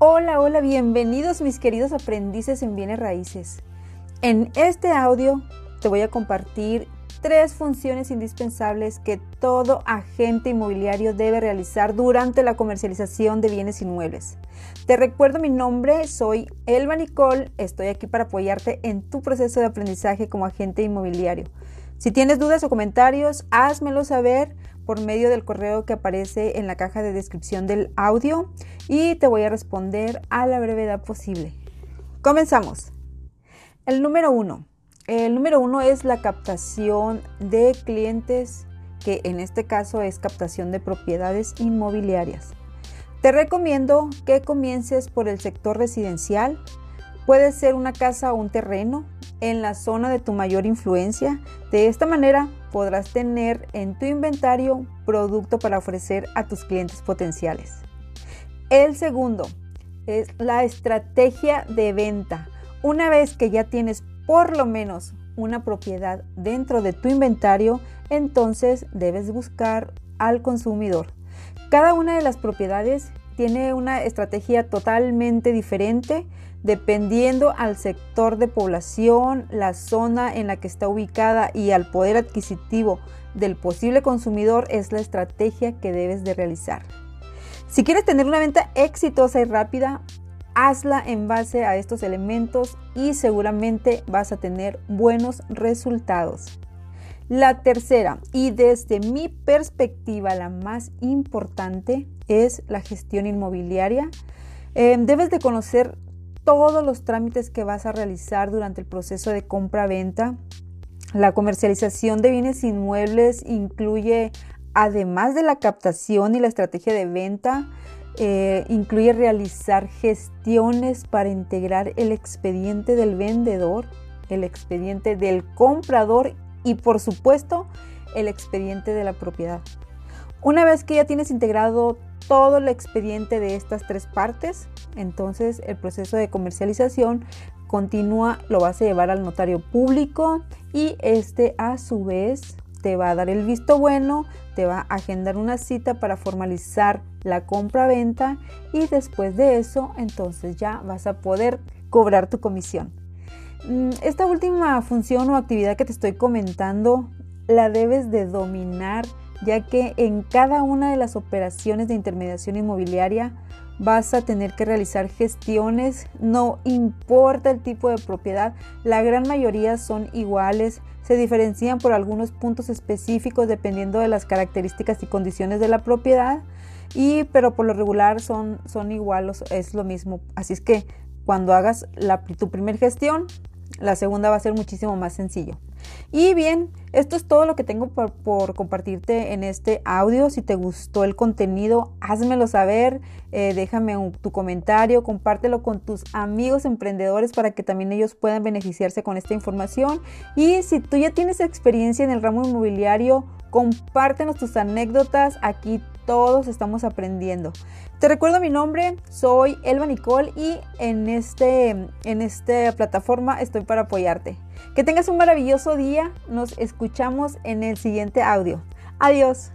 Hola, hola, bienvenidos mis queridos aprendices en bienes raíces. En este audio te voy a compartir tres funciones indispensables que todo agente inmobiliario debe realizar durante la comercialización de bienes inmuebles. Te recuerdo mi nombre, soy Elba Nicole, estoy aquí para apoyarte en tu proceso de aprendizaje como agente inmobiliario. Si tienes dudas o comentarios, házmelo saber por medio del correo que aparece en la caja de descripción del audio y te voy a responder a la brevedad posible. Comenzamos. El número uno. El número uno es la captación de clientes, que en este caso es captación de propiedades inmobiliarias. Te recomiendo que comiences por el sector residencial. Puede ser una casa o un terreno en la zona de tu mayor influencia. De esta manera podrás tener en tu inventario producto para ofrecer a tus clientes potenciales. El segundo es la estrategia de venta. Una vez que ya tienes por lo menos una propiedad dentro de tu inventario, entonces debes buscar al consumidor. Cada una de las propiedades tiene una estrategia totalmente diferente dependiendo al sector de población, la zona en la que está ubicada y al poder adquisitivo del posible consumidor es la estrategia que debes de realizar. Si quieres tener una venta exitosa y rápida, hazla en base a estos elementos y seguramente vas a tener buenos resultados. La tercera, y desde mi perspectiva la más importante, es la gestión inmobiliaria. Eh, debes de conocer todos los trámites que vas a realizar durante el proceso de compra-venta. La comercialización de bienes inmuebles incluye, además de la captación y la estrategia de venta, eh, incluye realizar gestiones para integrar el expediente del vendedor, el expediente del comprador y por supuesto el expediente de la propiedad. Una vez que ya tienes integrado todo el expediente de estas tres partes, entonces el proceso de comercialización continúa, lo vas a llevar al notario público y este a su vez te va a dar el visto bueno, te va a agendar una cita para formalizar la compra-venta y después de eso entonces ya vas a poder cobrar tu comisión. Mm, esta última función o actividad que te estoy comentando la debes de dominar ya que en cada una de las operaciones de intermediación inmobiliaria vas a tener que realizar gestiones, no importa el tipo de propiedad, la gran mayoría son iguales, se diferencian por algunos puntos específicos dependiendo de las características y condiciones de la propiedad, y pero por lo regular son, son iguales, es lo mismo. Así es que cuando hagas la, tu primer gestión, la segunda va a ser muchísimo más sencillo. Y bien, esto es todo lo que tengo por, compartirte en este audio. Si te gustó el contenido, házmelo saber, eh, déjame tu comentario, compártelo con tus amigos emprendedores para que también ellos puedan beneficiarse con esta información. Y si tú ya tienes experiencia en el ramo inmobiliario, compártenos tus anécdotas. Aquí todos estamos aprendiendo. Te recuerdo mi nombre, soy Elba Nicole y en, este, en esta plataforma estoy para apoyarte. Que tengas un maravilloso día, nos escuchamos en el siguiente audio. Adiós.